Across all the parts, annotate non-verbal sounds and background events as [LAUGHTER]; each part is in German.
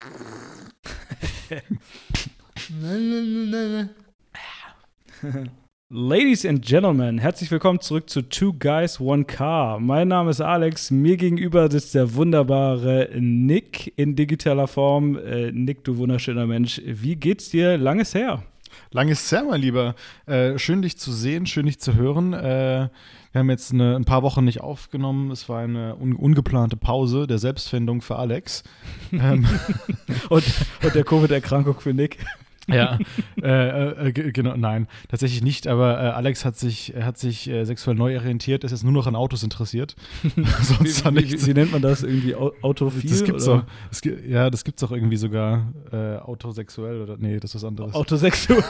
[LAUGHS] Ladies and Gentlemen, herzlich willkommen zurück zu Two Guys One Car. Mein Name ist Alex, mir gegenüber sitzt der wunderbare Nick in digitaler Form. Äh, Nick, du wunderschöner Mensch, wie geht's dir? Langes her. Langes her, mein Lieber. Äh, schön, dich zu sehen, schön, dich zu hören. Äh, wir haben jetzt eine, ein paar Wochen nicht aufgenommen. Es war eine un ungeplante Pause der Selbstfindung für Alex. [LAUGHS] ähm. und, und der Covid-Erkrankung für Nick. Ja, [LAUGHS] äh, äh, genau, nein, tatsächlich nicht, aber äh, Alex hat sich, hat sich äh, sexuell neu orientiert, ist jetzt nur noch an Autos interessiert. [LAUGHS] [LAUGHS] Sonst wie, wie, wie, nennt man das? Irgendwie Autophil? Das gibt's oder? auch. Das, ja, das gibt's auch irgendwie sogar äh, autosexuell oder nee, das ist was anderes. Autosexuell.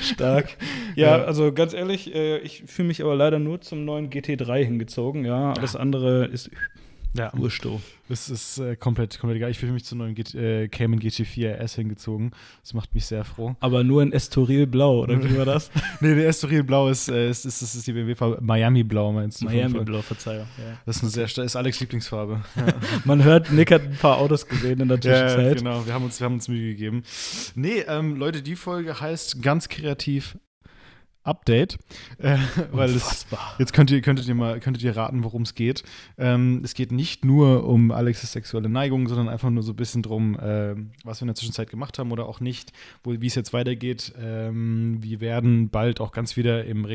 Stark. Ja, ja, also ganz ehrlich, äh, ich fühle mich aber leider nur zum neuen GT3 hingezogen. Ja, alles andere ist ja. Ursto. Das ist äh, komplett, komplett egal. Ich fühle mich zu neuen G äh, Cayman GT4 RS hingezogen. Das macht mich sehr froh. Aber nur in Estoril Blau, oder wie war das? [LAUGHS] nee, der Estoril Blau ist, äh, ist, ist, ist, ist die BMW-Farbe. Miami Blau meinst du? Miami Blau, Verzeihung. Ja. Das ist eine sehr ist Alex Lieblingsfarbe. Ja. [LAUGHS] Man hört, Nick hat ein paar Autos gesehen in der Zwischenzeit. Ja, genau. Wir haben uns, wir haben uns Mühe gegeben. Nee, ähm, Leute, die Folge heißt ganz kreativ Update. Äh, weil es, jetzt könnt ihr, könntet ihr mal könntet ihr raten, worum es geht. Ähm, es geht nicht nur um Alexis sexuelle Neigung, sondern einfach nur so ein bisschen drum, äh, was wir in der Zwischenzeit gemacht haben oder auch nicht, wie es jetzt weitergeht. Ähm, wir werden bald auch ganz wieder im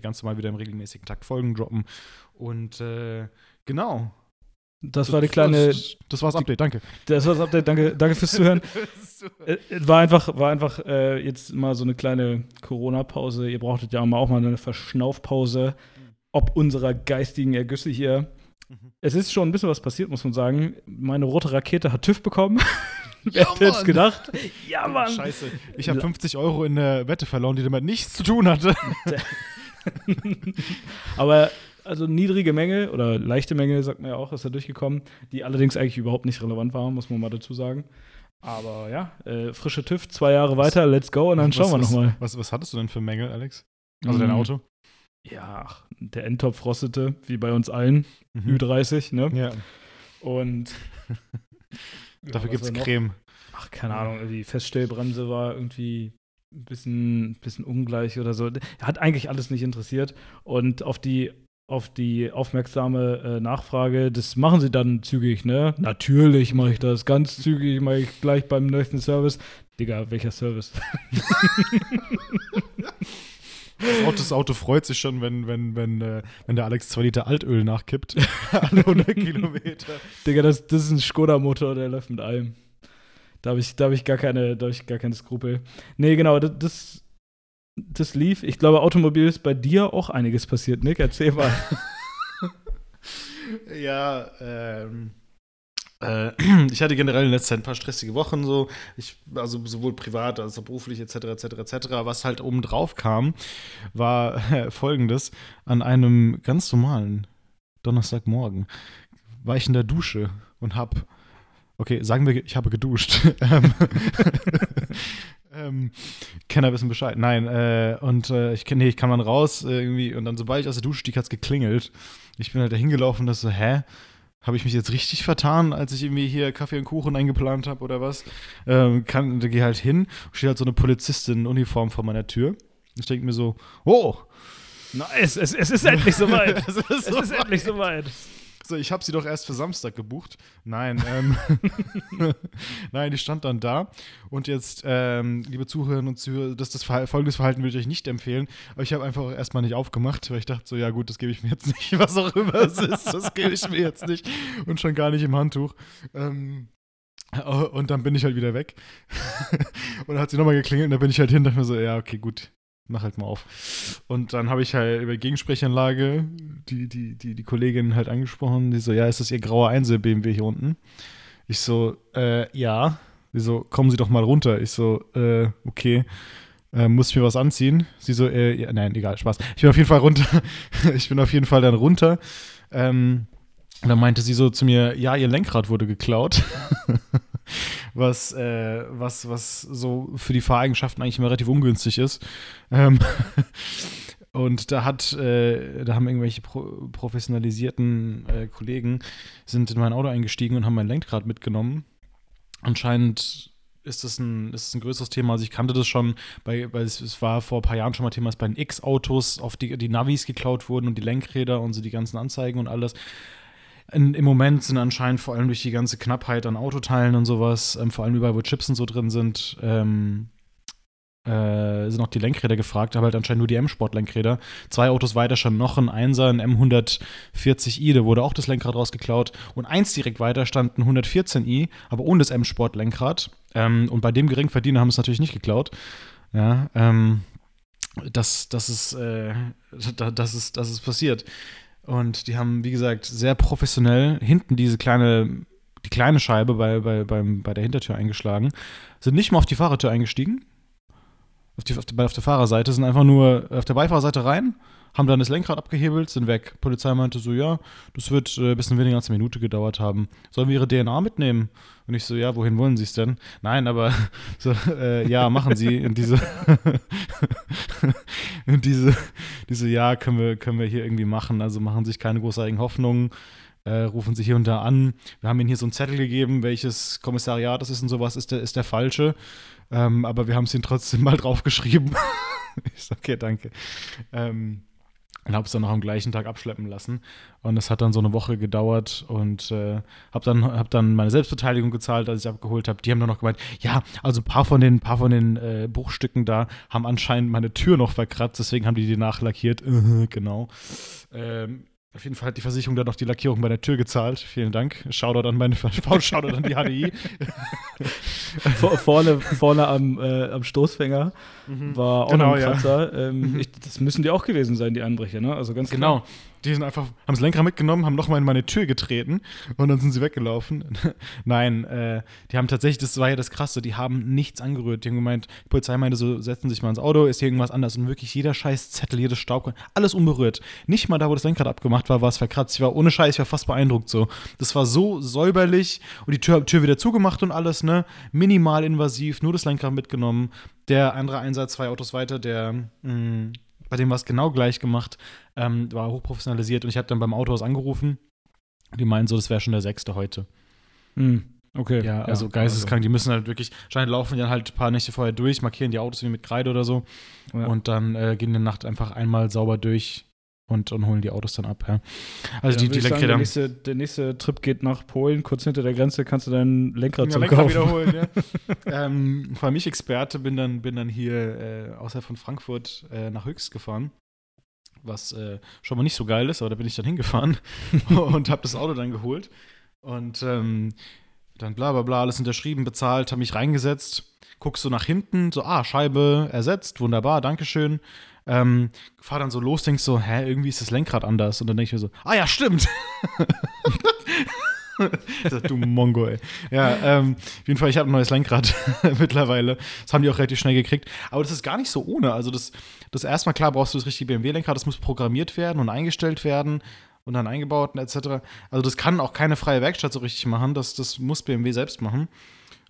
ganz normal wieder im regelmäßigen Takt Folgen droppen. Und äh, genau, das war die kleine. Das, das war's Update, danke. Das war's Update, danke, danke fürs Zuhören. [LAUGHS] Äh, war einfach, war einfach äh, jetzt mal so eine kleine Corona-Pause. Ihr brauchtet ja auch mal eine Verschnaufpause, ob unserer geistigen Ergüsse hier. Mhm. Es ist schon ein bisschen was passiert, muss man sagen. Meine rote Rakete hat TÜV bekommen. [LAUGHS] Wer ja, hätte jetzt gedacht? Ja, Mann. Scheiße. Ich habe 50 Euro in der Wette verloren, die damit nichts zu tun hatte. [LAUGHS] Aber also niedrige Menge oder leichte Menge, sagt man ja auch, ist da durchgekommen, die allerdings eigentlich überhaupt nicht relevant waren, muss man mal dazu sagen. Aber ja, äh, frische TÜV, zwei Jahre weiter, let's go und dann was, schauen wir nochmal. Was, was hattest du denn für Mängel, Alex? Also mhm. dein Auto? Ja, der Endtopf rostete, wie bei uns allen, mhm. Ü30, ne? Ja. Und [LAUGHS] dafür ja, gibt's Creme. Ach, keine Ahnung, die Feststellbremse war irgendwie ein bisschen, bisschen ungleich oder so. Hat eigentlich alles nicht interessiert. Und auf die auf die aufmerksame äh, Nachfrage, das machen sie dann zügig, ne? Natürlich mache ich das, ganz zügig mache ich gleich beim nächsten Service. Digga, welcher Service? Das Auto, das Auto, freut sich schon, wenn, wenn, wenn, äh, wenn der Alex zwei Liter Altöl nachkippt. [LAUGHS] Alle 100 Kilometer. Digga, das, das ist ein Skoda-Motor, der läuft mit allem. Da habe ich, hab ich, gar keine, da hab ich gar keine Skrupel. Nee, genau, das, das das lief. Ich glaube, Automobil ist bei dir auch einiges passiert, Nick. Erzähl mal. [LAUGHS] [LAUGHS] ja, ähm. Äh, [CLEARS THROAT] ich hatte generell in letzter Zeit ein paar stressige Wochen, so, ich, also sowohl privat als auch beruflich, etc., etc., etc. Was halt oben drauf kam, war äh, folgendes: An einem ganz normalen Donnerstagmorgen war ich in der Dusche und hab, okay, sagen wir, ich habe geduscht. [LAUGHS] Ähm, Kenner wissen Bescheid. Nein, äh, und äh, ich, nee, ich kam dann raus äh, irgendwie und dann, sobald ich aus der Dusche stieg, hat es geklingelt. Ich bin halt da hingelaufen und das so, hä? Habe ich mich jetzt richtig vertan, als ich irgendwie hier Kaffee und Kuchen eingeplant habe oder was? Ähm, kann, da gehe halt hin, steht halt so eine Polizistin in Uniform vor meiner Tür. Ich denke mir so, oh! Nice, es, es ist endlich soweit. [LAUGHS] es ist, es ist endlich soweit. So, ich habe sie doch erst für Samstag gebucht. Nein, ähm, [LAUGHS] nein, die stand dann da. Und jetzt, ähm, liebe Zuhörerinnen und Zuhörer, das, das Verhalten, folgendes Verhalten würde ich euch nicht empfehlen. Aber ich habe einfach erstmal nicht aufgemacht, weil ich dachte so, ja gut, das gebe ich mir jetzt nicht, [LAUGHS] was auch immer es ist, das gebe ich mir jetzt nicht. Und schon gar nicht im Handtuch. Ähm, und dann bin ich halt wieder weg. [LAUGHS] und dann hat sie nochmal geklingelt und da bin ich halt hin und dachte mir so, ja, okay, gut, mach halt mal auf. Und dann habe ich halt über Gegensprechanlage die, die, die, die Kollegin halt angesprochen, die so, ja, ist das ihr grauer Einzel BMW hier unten? Ich so, äh, ja. Sie so, kommen Sie doch mal runter. Ich so, äh, okay. Äh, muss ich mir was anziehen? Sie so, äh, ja, nein, egal, Spaß. Ich bin auf jeden Fall runter. [LAUGHS] ich bin auf jeden Fall dann runter. Ähm, und dann meinte sie so zu mir, ja, ihr Lenkrad wurde geklaut. [LAUGHS] was, äh, was, was so für die Fahreigenschaften eigentlich immer relativ ungünstig ist. Ähm [LAUGHS] und da hat, äh, da haben irgendwelche pro professionalisierten äh, Kollegen sind in mein Auto eingestiegen und haben mein Lenkrad mitgenommen. anscheinend ist das ein, ist das ein größeres Thema. Also ich kannte das schon, bei, weil es, es war vor ein paar Jahren schon mal Thema, dass bei den X-Autos auf die, die Navis geklaut wurden und die Lenkräder und so die ganzen Anzeigen und alles. In, Im Moment sind anscheinend vor allem durch die ganze Knappheit an Autoteilen und sowas, ähm, vor allem überall, wo Chips und so drin sind, ähm, äh, sind auch die Lenkräder gefragt, aber halt anscheinend nur die M-Sport-Lenkräder. Zwei Autos weiter schon noch ein 1er, ein M140i, da wurde auch das Lenkrad rausgeklaut. Und eins direkt weiter stand ein 114i, aber ohne das M-Sport-Lenkrad. Ähm, und bei dem Geringverdiener haben es natürlich nicht geklaut. Ja, ähm, das, das, ist, äh, [LAUGHS] das, ist, das ist passiert. Und die haben, wie gesagt, sehr professionell hinten diese kleine, die kleine Scheibe bei, bei, beim, bei der Hintertür eingeschlagen, sind nicht mal auf die Fahrertür eingestiegen, auf, die, auf, die, auf der Fahrerseite, sind einfach nur auf der Beifahrerseite rein, haben dann das Lenkrad abgehebelt, sind weg. Polizei meinte so, ja, das wird äh, ein bisschen weniger als eine Minute gedauert haben. Sollen wir ihre DNA mitnehmen? Und ich so, ja, wohin wollen sie es denn? Nein, aber [LAUGHS] so, äh, ja, machen sie. Und diese, [LAUGHS] und diese, diese, ja, können wir, können wir hier irgendwie machen. Also machen sich keine großartigen Hoffnungen. Äh, rufen sich hier und da an. Wir haben ihnen hier so einen Zettel gegeben, welches Kommissariat das ist und sowas, ist der, ist der falsche. Ähm, aber wir haben es ihnen trotzdem mal draufgeschrieben. [LAUGHS] ich so, okay, danke. Ähm, und habe es dann noch am gleichen Tag abschleppen lassen. Und es hat dann so eine Woche gedauert und äh, habe dann, hab dann meine Selbstbeteiligung gezahlt, als ich abgeholt habe. Die haben dann noch gemeint, ja, also ein paar von den, paar von den äh, Bruchstücken da haben anscheinend meine Tür noch verkratzt, deswegen haben die die nachlackiert. [LAUGHS] genau. Ähm, auf jeden Fall hat die Versicherung dann noch die Lackierung bei der Tür gezahlt. Vielen Dank. Shoutout an meine [LAUGHS] Shoutout an die HDI. [LAUGHS] vorne, vorne am, äh, am Stoßfänger mhm. war auch genau, noch ein Kratzer. Ja. Ähm, mhm. ich, das müssen die auch gewesen sein, die Einbrecher, ne? Also ganz genau. Klar. Die sind einfach, haben das Lenkrad mitgenommen, haben nochmal in meine Tür getreten und dann sind sie weggelaufen. [LAUGHS] Nein, äh, die haben tatsächlich, das war ja das Krasse, die haben nichts angerührt. Die haben gemeint, die Polizei meinte so, setzen sich mal ins Auto, ist hier irgendwas anders. Und wirklich jeder scheiß Zettel, jedes Staub, alles unberührt. Nicht mal da, wo das Lenkrad abgemacht war, war es verkratzt. Ich war ohne Scheiß, ich war fast beeindruckt so. Das war so säuberlich und die Tür, Tür wieder zugemacht und alles, ne? Minimal invasiv, nur das Lenkrad mitgenommen. Der andere Einsatz, zwei Autos weiter, der mh, mm, bei dem war es genau gleich gemacht, ähm, war hochprofessionalisiert und ich habe dann beim Autohaus angerufen. Die meinen so, das wäre schon der sechste heute. Mhm. Okay. Ja, also ja, geisteskrank. Also. Die müssen halt wirklich, scheint laufen dann halt ein paar Nächte vorher durch, markieren die Autos wie mit Kreide oder so. Ja. Und dann äh, gehen der Nacht einfach einmal sauber durch, und, und holen die Autos dann ab. Ja. Also ja, die, die sagen, der, nächste, der nächste Trip geht nach Polen, kurz hinter der Grenze kannst du dein Lenkrad ja, Lenkrad wiederholen. ja. [LAUGHS] ähm, vor allem ich Experte bin dann, bin dann hier äh, außerhalb von Frankfurt äh, nach Höchst gefahren. Was äh, schon mal nicht so geil ist, aber da bin ich dann hingefahren [LAUGHS] und habe das Auto dann geholt. Und ähm, dann bla bla bla, alles unterschrieben, bezahlt, habe mich reingesetzt, guckst du nach hinten, so, ah, Scheibe ersetzt, wunderbar, Dankeschön. Ähm, fahr dann so los, denkst so, hä, irgendwie ist das Lenkrad anders. Und dann denke ich mir so, ah ja, stimmt. [LAUGHS] du Mongo, ey. Ja, ähm, auf jeden Fall, ich habe ein neues Lenkrad [LAUGHS] mittlerweile. Das haben die auch relativ schnell gekriegt. Aber das ist gar nicht so ohne. Also, das, das erstmal klar brauchst du das richtige BMW-Lenkrad, das muss programmiert werden und eingestellt werden und dann eingebaut und etc. Also, das kann auch keine freie Werkstatt so richtig machen. Das, das muss BMW selbst machen.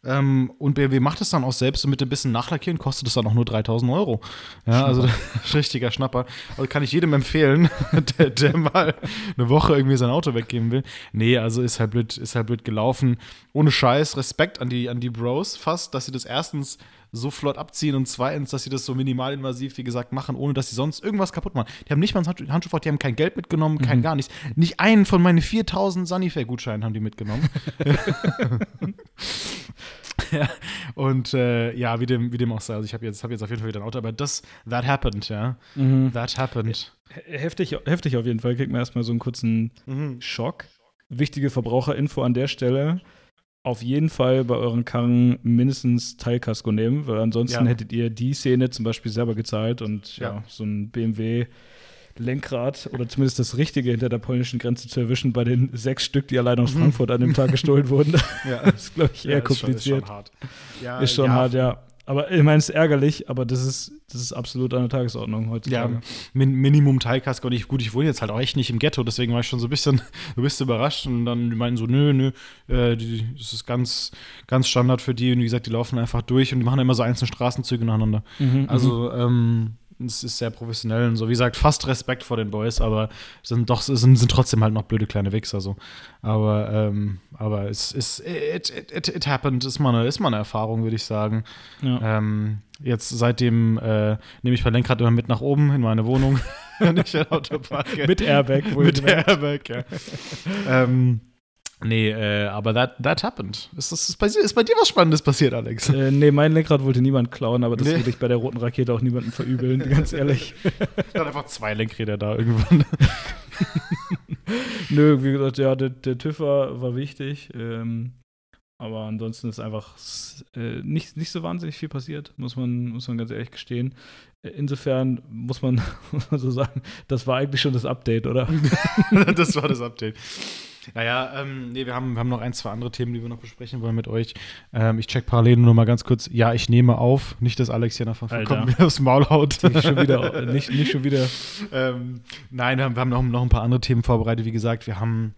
Ähm, und BMW macht es dann auch selbst und mit ein bisschen Nachlackieren kostet es dann auch nur 3000 Euro. Ja, also [LAUGHS] richtiger Schnapper. Also kann ich jedem empfehlen, [LAUGHS] der, der, mal eine Woche irgendwie sein Auto weggeben will. Nee, also ist halt blöd, ist halt blöd gelaufen. Ohne Scheiß, Respekt an die, an die Bros fast, dass sie das erstens so flott abziehen und zweitens, dass sie das so minimalinvasiv, wie gesagt, machen, ohne dass sie sonst irgendwas kaputt machen. Die haben nicht mal ein Handschuh, die haben kein Geld mitgenommen, kein mhm. gar nichts. Nicht einen von meinen 4000 Sunnyfair-Gutscheinen haben die mitgenommen. [LAUGHS] [LAUGHS] und äh, ja, wie dem, wie dem auch sei. Also ich habe jetzt, hab jetzt auf jeden Fall wieder ein Auto, aber das, that happened, ja. Mhm. That happened. Heftig, heftig auf jeden Fall. Kriegt man erstmal so einen kurzen mhm. Schock. Wichtige Verbraucherinfo an der Stelle auf jeden Fall bei euren Karren mindestens Teilkasko nehmen, weil ansonsten ja. hättet ihr die Szene zum Beispiel selber gezahlt und ja, ja so ein BMW Lenkrad oder zumindest das Richtige hinter der polnischen Grenze zu erwischen bei den sechs Stück, die allein aus mhm. Frankfurt an dem Tag gestohlen wurden. [LAUGHS] ja. Das ist, glaube ich, eher ja, kompliziert. Ist schon, ist schon hart. Ja, ist schon hart, ja. Aber ich meine, es ist ärgerlich, aber das ist, das ist absolut an der Tagesordnung heutzutage. Ja, Min Minimum Teilkasko. Und ich, gut, ich wohne jetzt halt auch echt nicht im Ghetto, deswegen war ich schon so ein bisschen, [LAUGHS] du bist überrascht. Und dann die meinen so, nö, nö, äh, die, das ist ganz, ganz Standard für die. Und wie gesagt, die laufen einfach durch und die machen immer so einzelne Straßenzüge nacheinander. Mhm, mhm. also, ähm, es ist sehr professionell und so. Wie gesagt, fast Respekt vor den Boys, aber sind doch sind, sind trotzdem halt noch blöde kleine Wichser so. Aber, ähm, aber es ist it, it, it, it, happened, ist mal eine, ist mal eine Erfahrung, würde ich sagen. Ja. Ähm, jetzt seitdem äh, nehme ich mein Lenkrad immer mit nach oben in meine Wohnung, [LAUGHS] wenn ich ein Auto parke. mit Airbag, wohl. Mit Airbag, ja. [LAUGHS] ähm, Nee, äh, aber that, that happened. Ist, das, ist, bei, ist bei dir was Spannendes passiert, Alex? Äh, nee, mein Lenkrad wollte niemand klauen, aber das nee. würde ich bei der roten Rakete auch niemandem verübeln, ganz [LAUGHS] ehrlich. Er hat einfach zwei Lenkräder da irgendwann. [LAUGHS] Nö, wie gesagt, ja, der, der TÜV war, war wichtig. Ähm, aber ansonsten ist einfach äh, nicht, nicht so wahnsinnig viel passiert, muss man, muss man ganz ehrlich gestehen. Äh, insofern muss man, [LAUGHS] muss man so sagen, das war eigentlich schon das Update, oder? das war das Update. Naja, ähm, nee, wir haben, wir haben noch ein, zwei andere Themen, die wir noch besprechen wollen mit euch. Ähm, ich check parallel nur mal ganz kurz. Ja, ich nehme auf. Nicht, dass Alex hier nach vollkommen mir [LAUGHS] aufs Maul haut. Nicht schon wieder. nicht, nicht schon wieder. [LAUGHS] ähm, nein, wir haben, wir haben noch, noch ein paar andere Themen vorbereitet. Wie gesagt, wir haben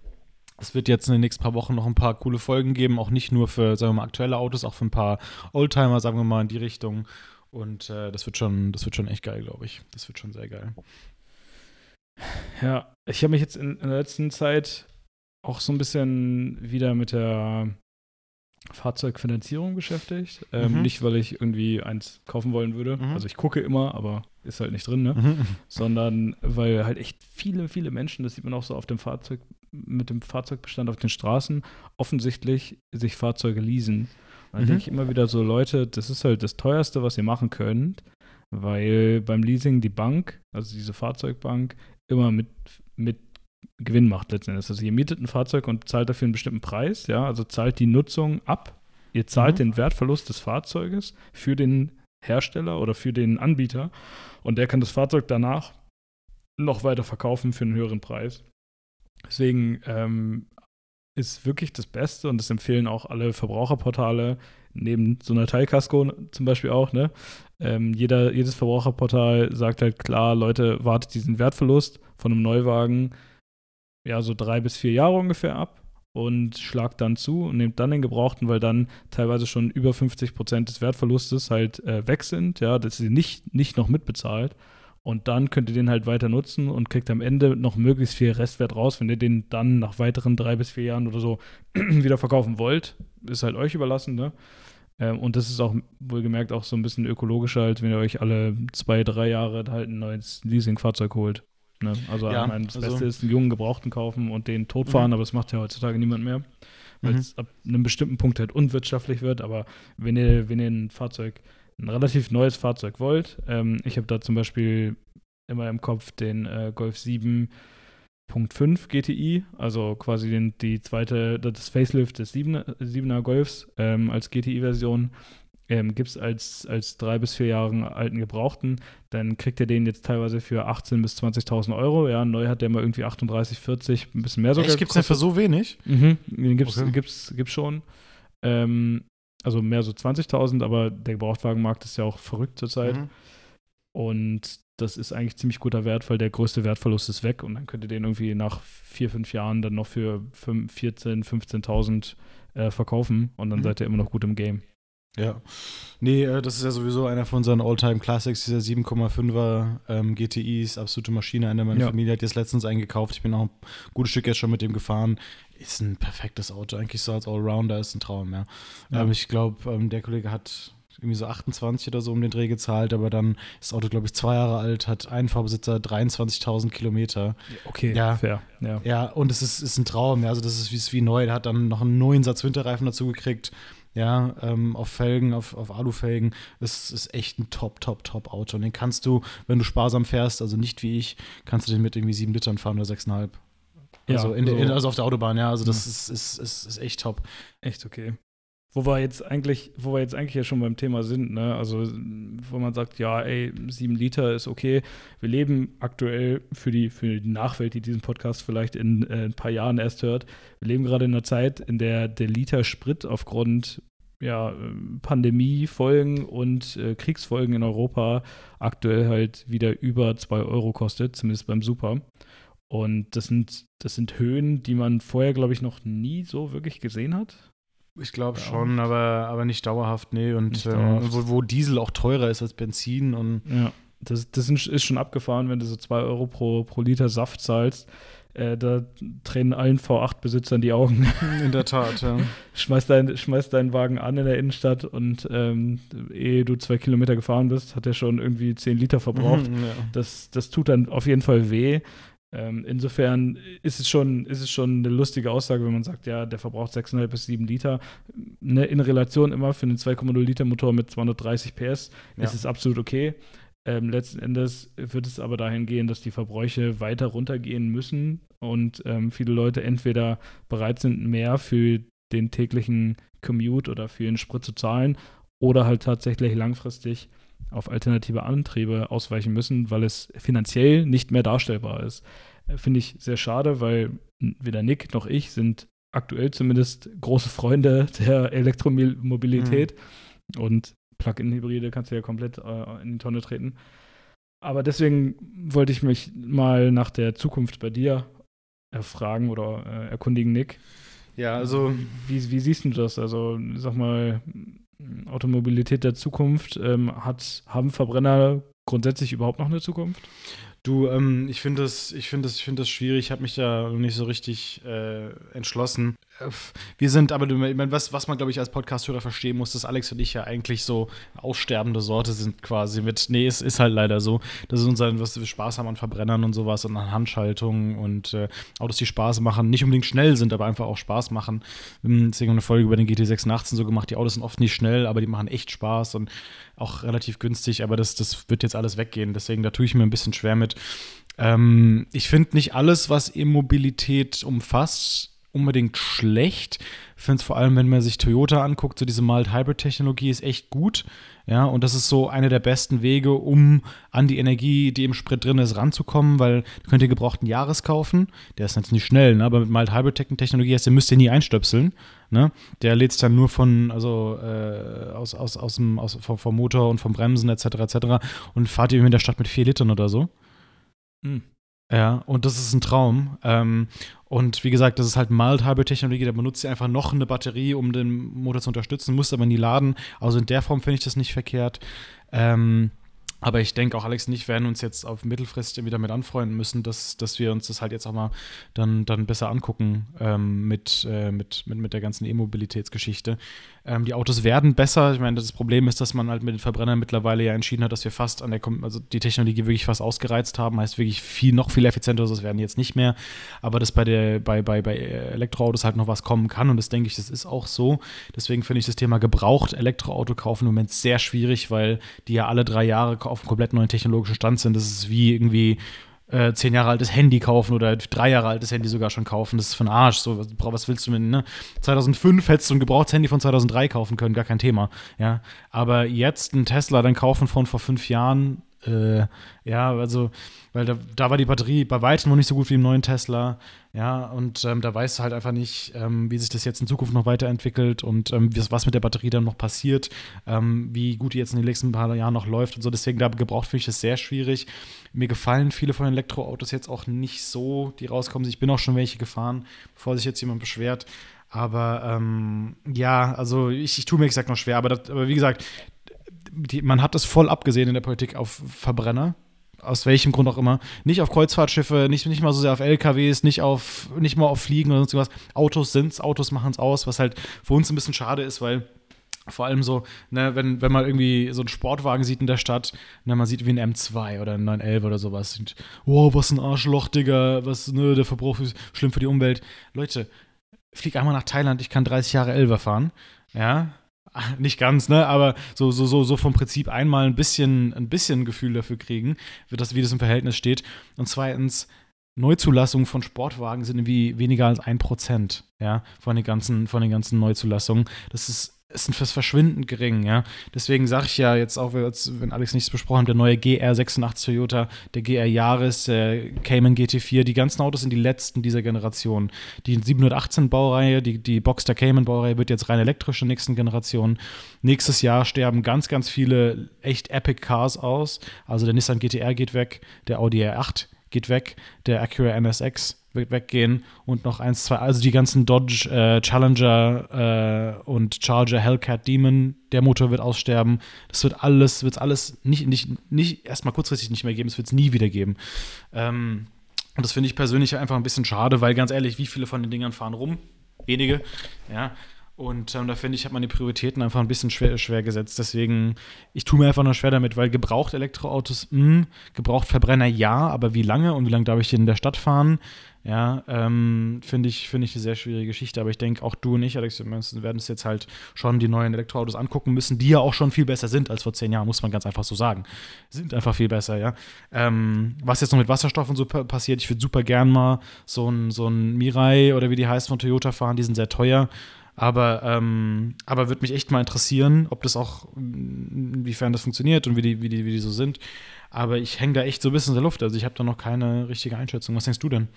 es wird jetzt in den nächsten paar Wochen noch ein paar coole Folgen geben, auch nicht nur für, sagen wir mal, aktuelle Autos, auch für ein paar Oldtimer, sagen wir mal, in die Richtung. Und äh, das wird schon, das wird schon echt geil, glaube ich. Das wird schon sehr geil. Ja, ich habe mich jetzt in, in, der letzten Zeit auch so ein bisschen wieder mit der Fahrzeugfinanzierung beschäftigt. Ähm, mhm. Nicht, weil ich irgendwie eins kaufen wollen würde. Mhm. Also ich gucke immer, aber ist halt nicht drin, ne? Mhm. Sondern weil halt echt viele, viele Menschen, das sieht man auch so auf dem Fahrzeug, mit dem Fahrzeugbestand auf den Straßen, offensichtlich sich Fahrzeuge leasen. Und dann mhm. denke ich immer wieder so, Leute, das ist halt das teuerste, was ihr machen könnt, weil beim Leasing die Bank, also diese Fahrzeugbank, immer mit, mit Gewinn macht letztendlich. Also ihr mietet ein Fahrzeug und zahlt dafür einen bestimmten Preis, ja, also zahlt die Nutzung ab. Ihr zahlt mhm. den Wertverlust des Fahrzeuges für den Hersteller oder für den Anbieter und der kann das Fahrzeug danach noch weiter verkaufen für einen höheren Preis. Deswegen ähm, ist wirklich das Beste und das empfehlen auch alle Verbraucherportale, neben so einer Teilkasko zum Beispiel auch, ne? Ähm, jeder, jedes Verbraucherportal sagt halt klar, Leute, wartet diesen Wertverlust von einem Neuwagen ja so drei bis vier Jahre ungefähr ab und schlagt dann zu und nehmt dann den Gebrauchten, weil dann teilweise schon über 50 Prozent des Wertverlustes halt äh, weg sind, ja, dass sie nicht, nicht noch mitbezahlt. Und dann könnt ihr den halt weiter nutzen und kriegt am Ende noch möglichst viel Restwert raus. Wenn ihr den dann nach weiteren drei bis vier Jahren oder so [CLEARS THROAT] wieder verkaufen wollt, ist halt euch überlassen, ne? Ähm, und das ist auch wohlgemerkt auch so ein bisschen ökologischer, als wenn ihr euch alle zwei, drei Jahre halt ein neues Leasing-Fahrzeug holt. Ne? Also ja, ich meine, das also Beste ist einen jungen Gebrauchten kaufen und den totfahren, mhm. aber das macht ja heutzutage niemand mehr. Weil es mhm. ab einem bestimmten Punkt halt unwirtschaftlich wird. Aber wenn ihr, wenn ihr ein Fahrzeug, ein relativ neues Fahrzeug wollt, ähm, ich habe da zum Beispiel immer im Kopf den äh, Golf 7 Punkt 5 GTI, also quasi den, die zweite, das Facelift des 7er, 7er Golfs ähm, als GTI-Version ähm, gibt es als, als drei bis vier Jahre alten Gebrauchten, dann kriegt ihr den jetzt teilweise für 18.000 bis 20.000 Euro. Ja, neu hat der mal irgendwie 38, 40, ein bisschen mehr sogar. Echt, gibt es denn für so wenig? Mhm, den gibt es okay. gibt's, gibt's schon. Ähm, also mehr so 20.000, aber der Gebrauchtwagenmarkt ist ja auch verrückt zurzeit. Mhm. Und das ist eigentlich ziemlich guter Wert, weil der größte Wertverlust ist weg und dann könnt ihr den irgendwie nach vier, fünf Jahren dann noch für 14.000, 15.000 äh, verkaufen und dann mhm. seid ihr immer noch gut im Game. Ja. Nee, äh, das ist ja sowieso einer von unseren Alltime classics dieser 7,5er ähm, GTIs, absolute Maschine. Einer meiner ja. Familie hat jetzt letztens eingekauft. Ich bin auch ein gutes Stück jetzt schon mit dem gefahren. Ist ein perfektes Auto, eigentlich so als Allrounder, ist ein Traum, ja. ja. Ähm, ich glaube, ähm, der Kollege hat irgendwie so 28 oder so um den Dreh gezahlt, aber dann ist das Auto, glaube ich, zwei Jahre alt, hat einen Fahrbesitzer 23.000 Kilometer. Okay, ja, fair. Ja, ja und es ist, ist ein Traum, ja, also das ist wie, ist wie neu. Der hat dann noch einen neuen Satz Winterreifen dazu gekriegt ja, ähm, auf Felgen, auf, auf Alufelgen. Das ist echt ein top, top, top Auto. Und den kannst du, wenn du sparsam fährst, also nicht wie ich, kannst du den mit irgendwie sieben Litern fahren oder sechseinhalb. Also, ja, in, so. in, also auf der Autobahn, ja. Also das ja. ist, ist, ist, ist echt top. Echt okay. Wo wir jetzt eigentlich, wo wir jetzt eigentlich ja schon beim Thema sind, ne? Also, wo man sagt, ja, ey, sieben Liter ist okay. Wir leben aktuell für die, für die Nachwelt, die diesen Podcast vielleicht in äh, ein paar Jahren erst hört. Wir leben gerade in einer Zeit, in der der Liter Sprit aufgrund ja, Pandemiefolgen und äh, Kriegsfolgen in Europa aktuell halt wieder über 2 Euro kostet, zumindest beim Super. Und das sind, das sind Höhen, die man vorher, glaube ich, noch nie so wirklich gesehen hat. Ich glaube ja. schon, aber, aber nicht dauerhaft, nee. Und ähm, wo, wo, Diesel auch teurer ist als Benzin und ja. das, das ist schon abgefahren, wenn du so 2 Euro pro, pro Liter Saft zahlst. Äh, da tränen allen V8-Besitzern die Augen. [LAUGHS] In der Tat, ja. schmeiß, dein, schmeiß deinen Wagen an in der Innenstadt und ähm, ehe du zwei Kilometer gefahren bist, hat er schon irgendwie 10 Liter verbraucht. Mhm, ja. das, das tut dann auf jeden Fall weh. Ähm, insofern ist es, schon, ist es schon eine lustige Aussage, wenn man sagt, ja, der verbraucht 6,5 bis 7 Liter. Ne, in Relation immer für einen 2,0 Liter Motor mit 230 PS ja. ist es absolut okay. Ähm, letzten Endes wird es aber dahin gehen, dass die Verbräuche weiter runtergehen müssen und ähm, viele Leute entweder bereit sind, mehr für den täglichen Commute oder für den Sprit zu zahlen oder halt tatsächlich langfristig auf alternative Antriebe ausweichen müssen, weil es finanziell nicht mehr darstellbar ist. Äh, finde ich sehr schade, weil weder Nick noch ich sind aktuell zumindest große Freunde [LAUGHS] der Elektromobilität. Mhm. Und Plug-in-Hybride kannst du ja komplett äh, in die Tonne treten. Aber deswegen wollte ich mich mal nach der Zukunft bei dir erfragen oder äh, erkundigen, Nick. Ja, also. Wie, wie siehst du das? Also, sag mal, Automobilität der Zukunft, ähm, hat, haben Verbrenner grundsätzlich überhaupt noch eine Zukunft? Du, ähm, ich finde das, ich finde das, ich finde das schwierig. Ich habe mich da noch nicht so richtig äh, entschlossen. Äh, wir sind aber, ich meine, was, was man, glaube ich, als Podcast-Hörer verstehen muss, dass Alex und ich ja eigentlich so aussterbende Sorte sind quasi mit, nee, es ist halt leider so. Das ist unser, was wir Spaß haben an Verbrennern und sowas und an Handschaltungen und äh, Autos, die Spaß machen, nicht unbedingt schnell sind, aber einfach auch Spaß machen. Deswegen eine Folge über den GT86 so gemacht. Die Autos sind oft nicht schnell, aber die machen echt Spaß und auch relativ günstig, aber das, das wird jetzt alles weggehen. Deswegen, da tue ich mir ein bisschen schwer mit. Ähm, ich finde nicht alles, was E-Mobilität umfasst, unbedingt schlecht. Ich finde es vor allem, wenn man sich Toyota anguckt, so diese Mild-Hybrid-Technologie ist echt gut. Ja, und das ist so einer der besten Wege, um an die Energie, die im Sprit drin ist, ranzukommen, weil könnt ihr gebrauchten Jahres kaufen. Der ist jetzt nicht schnell, ne? aber mit Mild-Hybrid-Technologie heißt, ihr müsst ihr nie einstöpseln. Ne? Der lädt es dann nur von, also äh, aus, aus, aus dem, aus, vom, vom, Motor und vom Bremsen etc. etc. und fahrt ihr in der Stadt mit vier Litern oder so. Mhm. Ja, und das ist ein Traum. Ähm, und wie gesagt, das ist halt Mild-Hybrid-Technologie, da benutzt sie einfach noch eine Batterie, um den Motor zu unterstützen, muss aber nie laden. Also in der Form finde ich das nicht verkehrt. Ähm, aber ich denke, auch Alex und ich werden uns jetzt auf Mittelfrist wieder mit anfreunden müssen, dass, dass wir uns das halt jetzt auch mal dann, dann besser angucken ähm, mit, äh, mit, mit, mit der ganzen E-Mobilitätsgeschichte. Ähm, die Autos werden besser. Ich meine, das Problem ist, dass man halt mit den Verbrennern mittlerweile ja entschieden hat, dass wir fast an der, also die Technologie wirklich fast ausgereizt haben, heißt wirklich viel, noch viel effizienter, das werden jetzt nicht mehr. Aber dass bei, der, bei, bei, bei Elektroautos halt noch was kommen kann und das denke ich, das ist auch so. Deswegen finde ich das Thema gebraucht Elektroauto kaufen im Moment sehr schwierig, weil die ja alle drei Jahre auf einem komplett neuen technologischen Stand sind. Das ist wie irgendwie äh, zehn Jahre altes Handy kaufen oder drei Jahre altes Handy sogar schon kaufen. Das ist von Arsch. So, was, was willst du mit, ne? 2005 hättest du ein gebrauchtes Handy von 2003 kaufen können, gar kein Thema. Ja, aber jetzt ein Tesla dann kaufen von vor fünf Jahren, äh, ja, also, weil da, da war die Batterie bei weitem noch nicht so gut wie im neuen Tesla. Ja, und ähm, da weißt du halt einfach nicht, ähm, wie sich das jetzt in Zukunft noch weiterentwickelt und ähm, was mit der Batterie dann noch passiert, ähm, wie gut die jetzt in den nächsten paar Jahren noch läuft und so. Deswegen, da gebraucht finde ich das sehr schwierig. Mir gefallen viele von den Elektroautos jetzt auch nicht so, die rauskommen. Ich bin auch schon welche gefahren, bevor sich jetzt jemand beschwert. Aber ähm, ja, also ich, ich tue mir gesagt noch schwer. Aber, das, aber wie gesagt, die, man hat das voll abgesehen in der Politik auf Verbrenner aus welchem Grund auch immer, nicht auf Kreuzfahrtschiffe, nicht, nicht mal so sehr auf LKWs, nicht auf, nicht mal auf Fliegen oder sonst was. Autos sind's, Autos machen es aus, was halt für uns ein bisschen schade ist, weil vor allem so, ne, wenn, wenn man irgendwie so einen Sportwagen sieht in der Stadt, ne, man sieht wie ein M2 oder ein 911 oder sowas. Und, wow, was ein Arschloch, Digga, was, ne, der Verbrauch ist schlimm für die Umwelt. Leute, flieg einmal nach Thailand, ich kann 30 Jahre Elver fahren. Ja, [LAUGHS] nicht ganz, ne, aber so, so, so, so vom Prinzip einmal ein bisschen, ein bisschen Gefühl dafür kriegen, wie das, wie das im Verhältnis steht. Und zweitens, Neuzulassungen von Sportwagen sind irgendwie weniger als ein Prozent, ja, von den ganzen, von den ganzen Neuzulassungen. Das ist ist fürs Verschwinden gering, ja. Deswegen sage ich ja jetzt auch, wenn Alex nichts besprochen hat, der neue GR86 Toyota, der GR Yaris, der Cayman GT4, die ganzen Autos sind die letzten dieser Generation. Die 718 Baureihe, die, die Boxster Cayman Baureihe wird jetzt rein elektrisch in der nächsten Generation. Nächstes Jahr sterben ganz, ganz viele echt Epic Cars aus. Also der Nissan GTR geht weg, der Audi R8 geht weg, der Acura NSX weggehen und noch eins, zwei, also die ganzen Dodge äh, Challenger äh, und Charger Hellcat Demon, der Motor wird aussterben. Das wird alles, wird alles nicht, nicht, nicht erstmal kurzfristig nicht mehr geben, es wird es nie wieder geben. Ähm, und das finde ich persönlich einfach ein bisschen schade, weil ganz ehrlich, wie viele von den Dingern fahren rum? Wenige, ja. Und ähm, da finde ich, hat man die Prioritäten einfach ein bisschen schwer, schwer gesetzt. Deswegen, ich tue mir einfach nur schwer damit, weil gebraucht Elektroautos, mh, hm, gebraucht Verbrenner ja, aber wie lange und wie lange darf ich in der Stadt fahren? Ja, ähm, finde ich, find ich eine sehr schwierige Geschichte. Aber ich denke, auch du und ich, Alex, wir werden uns jetzt halt schon die neuen Elektroautos angucken müssen, die ja auch schon viel besser sind als vor zehn Jahren, muss man ganz einfach so sagen. Sind einfach viel besser, ja. Ähm, was jetzt noch mit Wasserstoff und so passiert, ich würde super gern mal so ein, so ein Mirai oder wie die heißt von Toyota fahren, die sind sehr teuer. Aber, ähm, aber würde mich echt mal interessieren, ob das auch, inwiefern das funktioniert und wie die, wie die, wie die so sind. Aber ich hänge da echt so ein bisschen in der Luft. Also ich habe da noch keine richtige Einschätzung. Was denkst du denn?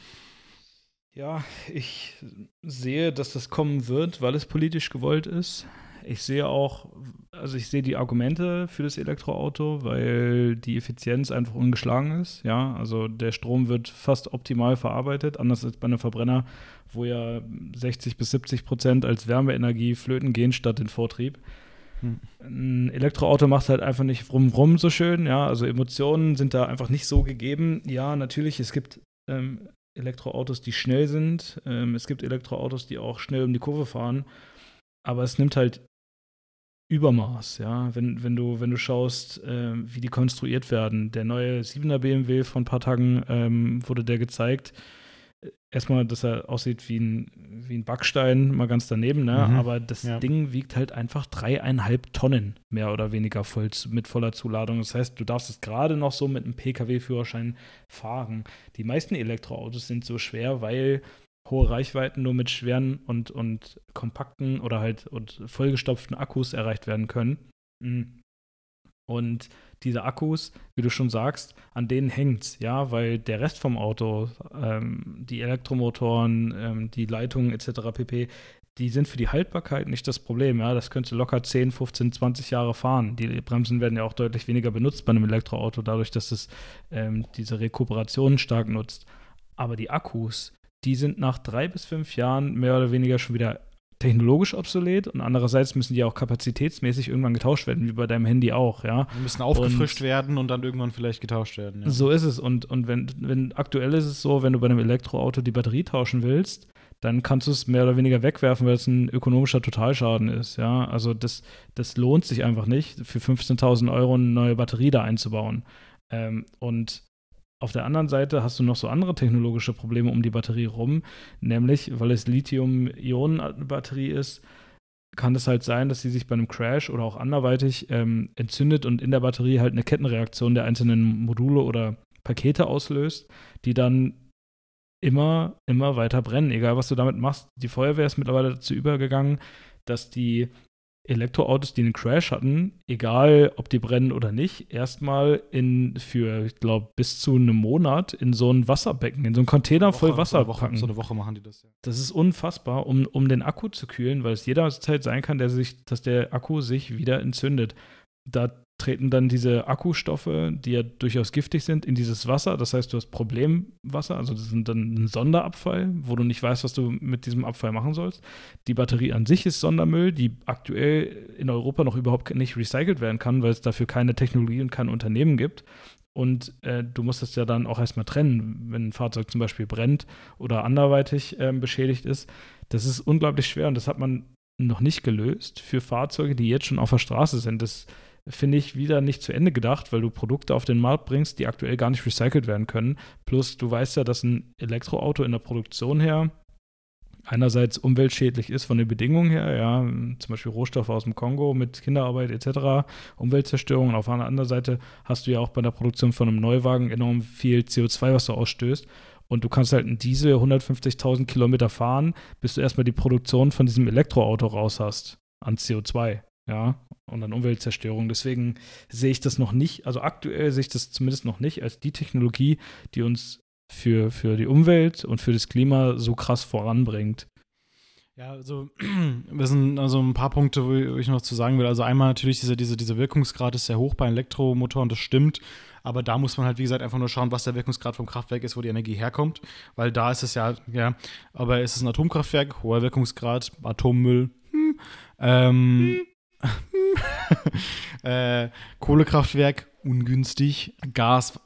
Ja, ich sehe, dass das kommen wird, weil es politisch gewollt ist. Ich sehe auch, also ich sehe die Argumente für das Elektroauto, weil die Effizienz einfach ungeschlagen ist. Ja, also der Strom wird fast optimal verarbeitet, anders als bei einem Verbrenner, wo ja 60 bis 70 Prozent als Wärmeenergie flöten gehen statt den Vortrieb. Hm. Ein Elektroauto macht halt einfach nicht rum so schön, ja, also Emotionen sind da einfach nicht so gegeben. Ja, natürlich, es gibt ähm, Elektroautos, die schnell sind, ähm, es gibt Elektroautos, die auch schnell um die Kurve fahren, aber es nimmt halt Übermaß, ja. Wenn, wenn, du, wenn du schaust, äh, wie die konstruiert werden. Der neue 7er BMW von ein paar Tagen ähm, wurde der gezeigt. Erstmal, dass er aussieht wie ein, wie ein Backstein, mal ganz daneben, ne? Mhm, aber das ja. Ding wiegt halt einfach dreieinhalb Tonnen, mehr oder weniger voll, mit voller Zuladung. Das heißt, du darfst es gerade noch so mit einem Pkw-Führerschein fahren. Die meisten Elektroautos sind so schwer, weil hohe Reichweiten nur mit schweren und, und kompakten oder halt und vollgestopften Akkus erreicht werden können. Mhm. Und diese Akkus, wie du schon sagst, an denen hängt's, ja, weil der Rest vom Auto, ähm, die Elektromotoren, ähm, die Leitungen etc. pp., die sind für die Haltbarkeit nicht das Problem, ja. Das könnte locker 10, 15, 20 Jahre fahren. Die Bremsen werden ja auch deutlich weniger benutzt bei einem Elektroauto, dadurch, dass es ähm, diese Rekuperation stark nutzt. Aber die Akkus, die sind nach drei bis fünf Jahren mehr oder weniger schon wieder technologisch obsolet und andererseits müssen die auch kapazitätsmäßig irgendwann getauscht werden, wie bei deinem Handy auch, ja. Die müssen aufgefrischt und werden und dann irgendwann vielleicht getauscht werden. Ja. So ist es. Und, und wenn, wenn aktuell ist es so, wenn du bei einem Elektroauto die Batterie tauschen willst, dann kannst du es mehr oder weniger wegwerfen, weil es ein ökonomischer Totalschaden ist, ja. Also das, das lohnt sich einfach nicht, für 15.000 Euro eine neue Batterie da einzubauen. Ähm, und auf der anderen Seite hast du noch so andere technologische Probleme um die Batterie rum, nämlich weil es Lithium-Ionen-Batterie ist, kann es halt sein, dass sie sich bei einem Crash oder auch anderweitig ähm, entzündet und in der Batterie halt eine Kettenreaktion der einzelnen Module oder Pakete auslöst, die dann immer, immer weiter brennen, egal was du damit machst. Die Feuerwehr ist mittlerweile dazu übergegangen, dass die Elektroautos, die einen Crash hatten, egal ob die brennen oder nicht, erstmal in für, ich glaube, bis zu einem Monat in so ein Wasserbecken, in so einen Container Woche, voll Wasser so Woche, packen. So eine Woche machen die das, ja. Das ist unfassbar, um, um den Akku zu kühlen, weil es jederzeit sein kann, der sich, dass der Akku sich wieder entzündet. Da treten dann diese Akkustoffe, die ja durchaus giftig sind, in dieses Wasser. Das heißt, du hast Problemwasser, also das ist dann ein Sonderabfall, wo du nicht weißt, was du mit diesem Abfall machen sollst. Die Batterie an sich ist Sondermüll, die aktuell in Europa noch überhaupt nicht recycelt werden kann, weil es dafür keine Technologie und kein Unternehmen gibt. Und äh, du musst das ja dann auch erstmal trennen, wenn ein Fahrzeug zum Beispiel brennt oder anderweitig äh, beschädigt ist. Das ist unglaublich schwer und das hat man noch nicht gelöst für Fahrzeuge, die jetzt schon auf der Straße sind. Das finde ich wieder nicht zu Ende gedacht, weil du Produkte auf den Markt bringst, die aktuell gar nicht recycelt werden können. Plus, du weißt ja, dass ein Elektroauto in der Produktion her einerseits umweltschädlich ist von den Bedingungen her, ja, zum Beispiel Rohstoffe aus dem Kongo mit Kinderarbeit etc., Umweltzerstörung. Und auf der anderen Seite hast du ja auch bei der Produktion von einem Neuwagen enorm viel CO2, was du ausstößt. Und du kannst halt einen Diesel 150.000 Kilometer fahren, bis du erstmal die Produktion von diesem Elektroauto raus hast an CO2 ja, und an Umweltzerstörung. Deswegen sehe ich das noch nicht, also aktuell sehe ich das zumindest noch nicht als die Technologie, die uns für, für die Umwelt und für das Klima so krass voranbringt. Ja, also [CLEARS THROAT] das sind also ein paar Punkte, wo ich noch zu sagen will. Also einmal natürlich, diese, diese, dieser Wirkungsgrad ist sehr hoch bei Elektromotoren, das stimmt. Aber da muss man halt, wie gesagt, einfach nur schauen, was der Wirkungsgrad vom Kraftwerk ist, wo die Energie herkommt. Weil da ist es ja, ja, aber ist es ein Atomkraftwerk, hoher Wirkungsgrad, Atommüll, hm, ähm, [LAUGHS] äh, Kohlekraftwerk, ungünstig, Gas,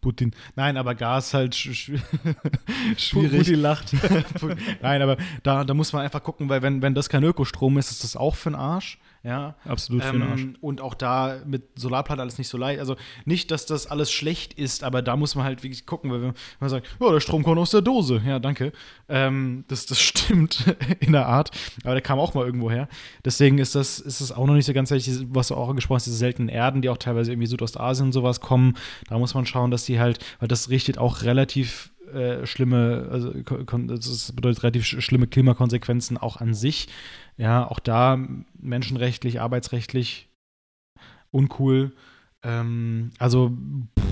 Putin. Nein, aber Gas halt sch sch [LAUGHS] schwierig. Putin lacht. [LAUGHS] Nein, aber da, da muss man einfach gucken, weil wenn, wenn das kein Ökostrom ist, ist das auch für den Arsch. Ja, absolut. Ähm, und auch da mit Solarplatte alles nicht so leicht. Also nicht, dass das alles schlecht ist, aber da muss man halt wirklich gucken, weil wenn man sagt, ja, der Strom kommt aus der Dose. Ja, danke. Ähm, das, das [LAUGHS] stimmt in der Art, aber der kam auch mal irgendwo her. Deswegen ist das, ist das auch noch nicht so ganz ehrlich, was du auch angesprochen hast, diese seltenen Erden, die auch teilweise irgendwie Südostasien und sowas kommen. Da muss man schauen, dass die halt, weil das richtet auch relativ äh, schlimme, also das bedeutet relativ schlimme Klimakonsequenzen auch an sich. Ja, auch da menschenrechtlich, arbeitsrechtlich uncool. Ähm, also, pff,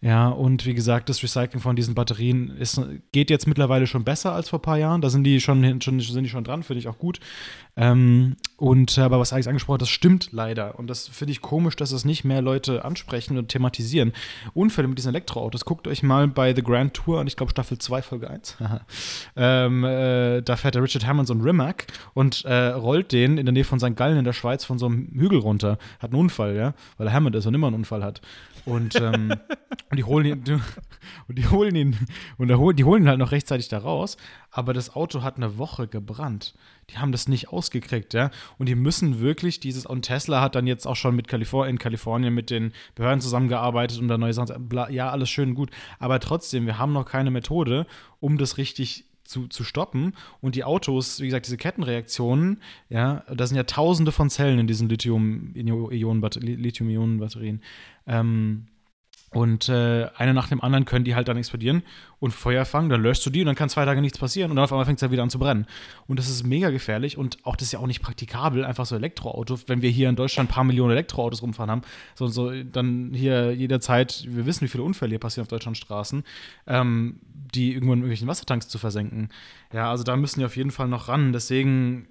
ja, und wie gesagt, das Recycling von diesen Batterien ist, geht jetzt mittlerweile schon besser als vor ein paar Jahren. Da sind die schon, schon, sind die schon dran, finde ich auch gut. Ähm, und aber was Alex angesprochen hat, das stimmt leider. Und das finde ich komisch, dass es nicht mehr Leute ansprechen und thematisieren. Unfälle mit diesen Elektroautos. Guckt euch mal bei The Grand Tour an, ich glaube Staffel 2, Folge 1. [LAUGHS] ähm, äh, da fährt der Richard Hammond so einen Rimac und äh, rollt den in der Nähe von St. Gallen in der Schweiz von so einem Hügel runter. Hat einen Unfall, ja, weil er Hammond ist und immer einen Unfall hat. Und, ähm, [LAUGHS] und die holen ihn, und die holen ihn, und die holen ihn halt noch rechtzeitig da raus. Aber das Auto hat eine Woche gebrannt. Die haben das nicht ausgekriegt, ja. Und die müssen wirklich dieses, und Tesla hat dann jetzt auch schon mit Kalifornien, in Kalifornien mit den Behörden zusammengearbeitet und da neue Sachen, bla, ja, alles schön gut. Aber trotzdem, wir haben noch keine Methode, um das richtig zu, zu stoppen. Und die Autos, wie gesagt, diese Kettenreaktionen, ja, da sind ja tausende von Zellen in diesen Lithium-Ionen-Batterien. Ähm, und äh, eine nach dem anderen können die halt dann explodieren und Feuer fangen, dann löschst du die und dann kann zwei Tage nichts passieren und dann auf einmal fängt es ja wieder an zu brennen. Und das ist mega gefährlich und auch das ist ja auch nicht praktikabel, einfach so Elektroautos. Wenn wir hier in Deutschland ein paar Millionen Elektroautos rumfahren haben, so, so dann hier jederzeit, wir wissen, wie viele Unfälle hier passieren auf Deutschland Straßen, ähm, die irgendwann in irgendwelchen Wassertanks zu versenken. Ja, also da müssen die auf jeden Fall noch ran. Deswegen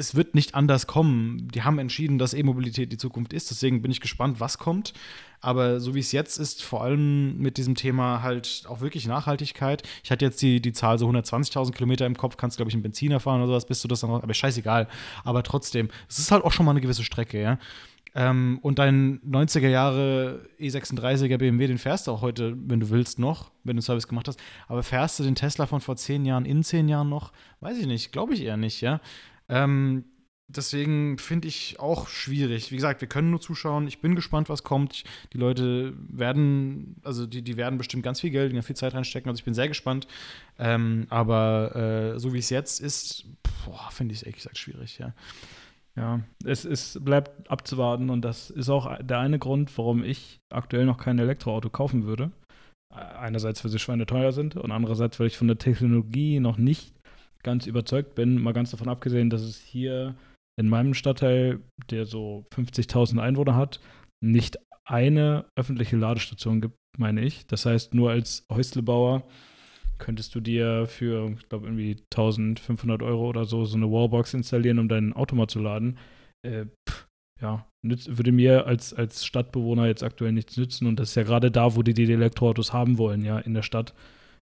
es wird nicht anders kommen. Die haben entschieden, dass E-Mobilität die Zukunft ist. Deswegen bin ich gespannt, was kommt. Aber so wie es jetzt ist, vor allem mit diesem Thema halt auch wirklich Nachhaltigkeit. Ich hatte jetzt die, die Zahl so 120.000 Kilometer im Kopf, kannst, glaube ich, einen Benziner fahren oder sowas, bist du das dann, aber scheißegal. Aber trotzdem, es ist halt auch schon mal eine gewisse Strecke, ja. Ähm, und dein 90er Jahre E36er BMW, den fährst du auch heute, wenn du willst, noch, wenn du Service gemacht hast. Aber fährst du den Tesla von vor zehn Jahren in zehn Jahren noch? Weiß ich nicht, glaube ich eher nicht, ja. Ähm, deswegen finde ich auch schwierig. Wie gesagt, wir können nur zuschauen. Ich bin gespannt, was kommt. Die Leute werden, also die, die werden bestimmt ganz viel Geld, viel Zeit reinstecken. Also ich bin sehr gespannt. Ähm, aber äh, so wie es jetzt ist, finde ich es ehrlich gesagt schwierig, ja. Ja, es, es bleibt abzuwarten und das ist auch der eine Grund, warum ich aktuell noch kein Elektroauto kaufen würde. Einerseits, weil sie schweineteuer sind und andererseits, weil ich von der Technologie noch nicht ganz überzeugt bin, mal ganz davon abgesehen, dass es hier in meinem Stadtteil, der so 50.000 Einwohner hat, nicht eine öffentliche Ladestation gibt, meine ich. Das heißt, nur als Häuslebauer könntest du dir für, ich glaube, irgendwie 1500 Euro oder so so eine Wallbox installieren, um dein Auto mal zu laden. Äh, pff, ja, würde mir als, als Stadtbewohner jetzt aktuell nichts nützen. Und das ist ja gerade da, wo die die Elektroautos haben wollen, ja, in der Stadt.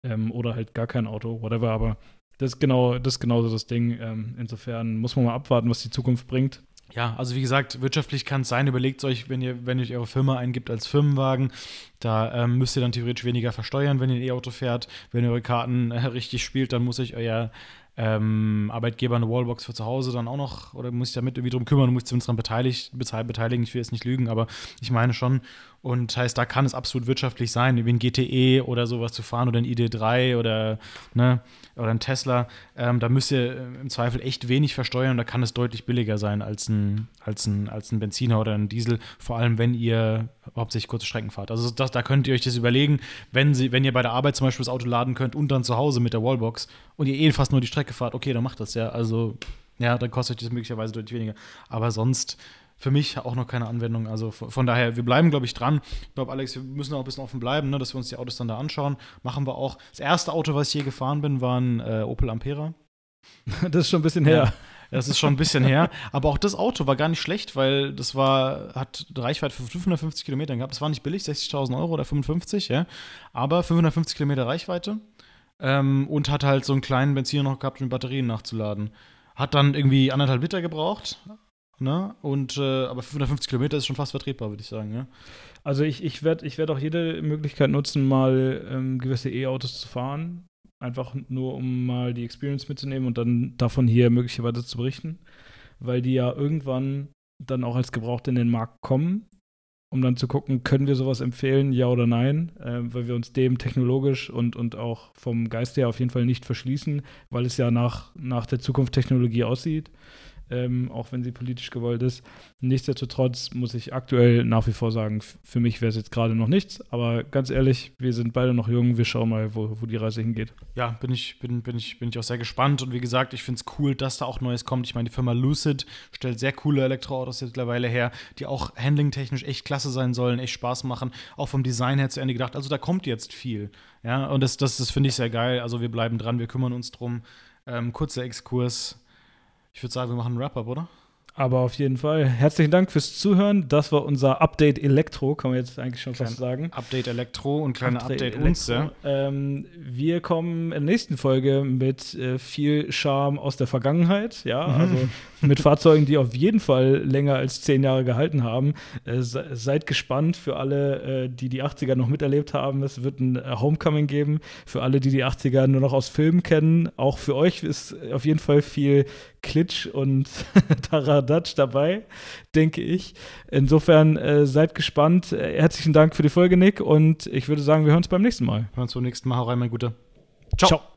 Ähm, oder halt gar kein Auto, whatever. Aber das ist genau, das ist genauso das Ding. Ähm, insofern muss man mal abwarten, was die Zukunft bringt. Ja, also wie gesagt, wirtschaftlich kann es sein, überlegt euch, wenn ihr, wenn ihr eure Firma eingibt als Firmenwagen, da ähm, müsst ihr dann theoretisch weniger versteuern, wenn ihr ein E-Auto fährt. Wenn ihr eure Karten äh, [LAUGHS] richtig spielt, dann muss euch euer ähm, Arbeitgeber eine Wallbox für zu Hause dann auch noch, oder muss ich damit irgendwie drum kümmern, muss ich zumindest daran beteiligt, beteiligen, ich will jetzt nicht lügen, aber ich meine schon. Und heißt, da kann es absolut wirtschaftlich sein, wie ein GTE oder sowas zu fahren oder ein ID3 oder, ne, oder ein Tesla. Ähm, da müsst ihr im Zweifel echt wenig versteuern da kann es deutlich billiger sein als ein, als ein, als ein Benziner oder ein Diesel, vor allem wenn ihr hauptsächlich kurze Strecken fahrt. Also das, da könnt ihr euch das überlegen, wenn, sie, wenn ihr bei der Arbeit zum Beispiel das Auto laden könnt und dann zu Hause mit der Wallbox und ihr eh fast nur die Strecke fahrt, okay, dann macht das ja. Also ja, dann kostet euch das möglicherweise deutlich weniger. Aber sonst für mich auch noch keine Anwendung. Also von daher, wir bleiben, glaube ich, dran. Ich glaube, Alex, wir müssen auch ein bisschen offen bleiben, ne, dass wir uns die Autos dann da anschauen. Machen wir auch. Das erste Auto, was ich je gefahren bin, war ein äh, Opel Ampera. [LAUGHS] Das ist schon ein bisschen her. Das ist schon ein bisschen her. Aber auch das Auto war gar nicht schlecht, weil das war, hat Reichweite für 550 Kilometer gehabt. Das war nicht billig, 60.000 Euro oder 55, ja. Aber 550 Kilometer Reichweite. Ähm, und hat halt so einen kleinen Benziner noch gehabt, um Batterien nachzuladen. Hat dann irgendwie anderthalb Liter gebraucht. Ne? Und, äh, aber 550 Kilometer ist schon fast vertretbar, würde ich sagen, ja. Also ich, ich werde ich werd auch jede Möglichkeit nutzen, mal ähm, gewisse E-Autos zu fahren. Einfach nur, um mal die Experience mitzunehmen und dann davon hier möglicherweise zu berichten. Weil die ja irgendwann dann auch als gebraucht in den Markt kommen, um dann zu gucken, können wir sowas empfehlen, ja oder nein, äh, weil wir uns dem technologisch und, und auch vom Geist her auf jeden Fall nicht verschließen, weil es ja nach, nach der Zukunft Technologie aussieht ähm, auch wenn sie politisch gewollt ist. Nichtsdestotrotz muss ich aktuell nach wie vor sagen, für mich wäre es jetzt gerade noch nichts, aber ganz ehrlich, wir sind beide noch jung, wir schauen mal, wo, wo die Reise hingeht. Ja, bin ich, bin, bin, ich, bin ich auch sehr gespannt und wie gesagt, ich finde es cool, dass da auch Neues kommt. Ich meine, die Firma Lucid stellt sehr coole Elektroautos mittlerweile her, die auch handlingtechnisch echt klasse sein sollen, echt Spaß machen, auch vom Design her zu Ende gedacht. Also da kommt jetzt viel. Ja, und das, das, das finde ich sehr geil. Also wir bleiben dran, wir kümmern uns drum. Ähm, kurzer Exkurs ich würde sagen, wir machen einen Wrap-up, oder? Aber auf jeden Fall. Herzlichen Dank fürs Zuhören. Das war unser Update Elektro, kann man jetzt eigentlich schon Klein fast sagen. Update Elektro und kleine Update, Update uns, ja. Ähm, wir kommen in der nächsten Folge mit äh, viel Charme aus der Vergangenheit, ja, mhm. also mit Fahrzeugen, die auf jeden Fall länger als zehn Jahre gehalten haben. Äh, seid gespannt für alle, äh, die die 80er noch miterlebt haben. Es wird ein äh, Homecoming geben. Für alle, die die 80er nur noch aus Filmen kennen. Auch für euch ist auf jeden Fall viel Klitsch und [LAUGHS] Taradatsch dabei, denke ich. Insofern äh, seid gespannt. Äh, herzlichen Dank für die Folge, Nick. Und ich würde sagen, wir hören uns beim nächsten Mal. Hören uns beim nächsten Mal. Hau rein, mein Guter. Ciao. Ciao.